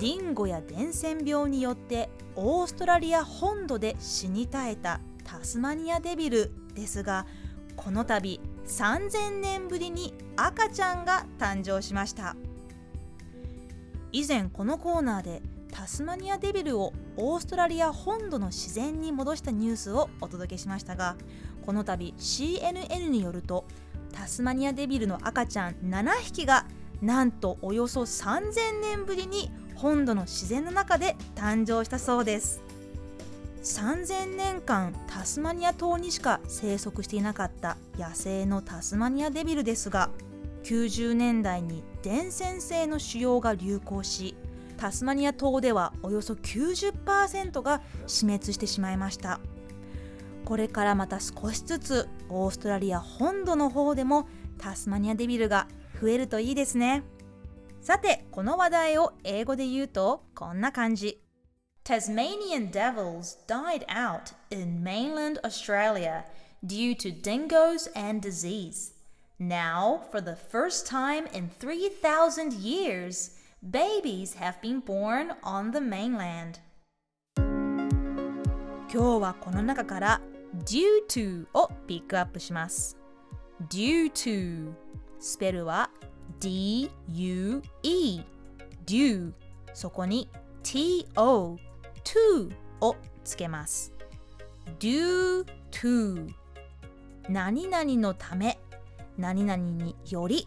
ディンゴや伝染病によってオーストラリア本土で死に絶えたタスマニアデビルですがこの度3000年ぶりに赤ちゃんが誕生しました。以前このコーナーでタスマニアデビルをオーストラリア本土の自然に戻したニュースをお届けしましたがこの度 CNN によるとタスマニアデビルの赤ちゃん7匹がなんとおよそ3000年ぶりに本土の自然の中で誕生したそうです。3000年間タスマニア島にしか生息していなかった野生のタスマニアデビルですが90年代に伝染性の腫瘍が流行しタスマニア島ではおよそ90%が死滅してしまいました。これからまた少しずつオーストラリア本土の方でもタスマニアデビルが増えるといいですね。さてこの話題を英語で言うとこんな感じ Tasmanian devils died out in mainland Australia due to dingoes and disease. Now, for the first time in 3,000 years, babies have been born on the mainland. 今日はこの中から due to をピックアップします。due to スペルは D-U-E D. U. そこに T-O to をつけます。due to 何々のため。何々により。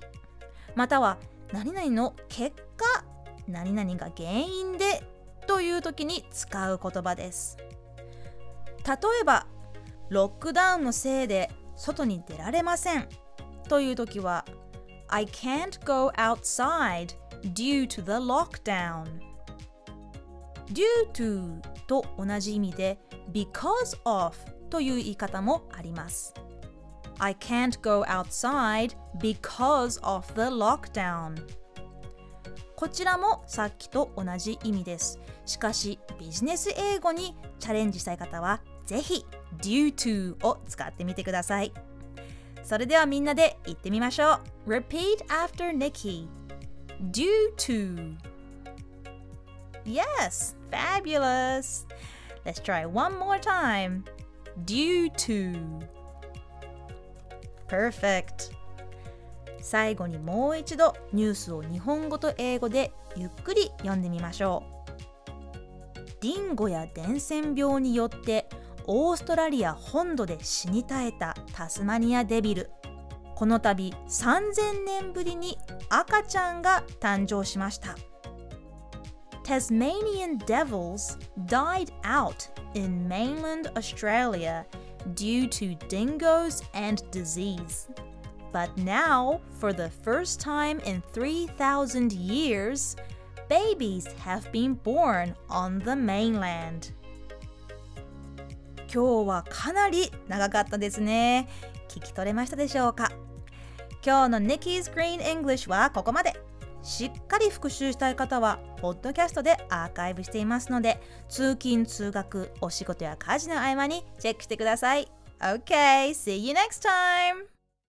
または何々の結果。何々が原因で。という時に使う言葉です。例えばロックダウンのせいで外に出られません。という時は I can't go outside due to the lockdown due to と同じ意味で because of という言い方もあります I can't go outside because of the lockdown こちらもさっきと同じ意味ですしかしビジネス英語にチャレンジしたい方はぜひ due to を使ってみてくださいそれではみんなで言ってみましょう Repeat after Nikki due to Yes, fabulous. Let's try one more time. Due to. Perfect. 最後にもう一度ニュースを日本語と英語でゆっくり読んでみましょう。ディンゴや伝染病によってオーストラリア本土で死に絶えたタスマニアデビル。この度3000年ぶりに赤ちゃんが誕生しました。Tasmanian devils died out in mainland Australia due to dingoes and disease. But now, for the first time in 3,000 years, babies have been born on the mainland. 今日はかなり長かったですね。聞き取れましたでしょうか？今日の Nikki's Green English はここまで。しっかり復習したい方は、ポッドキャストでアーカイブしていますので、通勤・通学、お仕事や家事の合間にチェックしてください。OK, see you next time!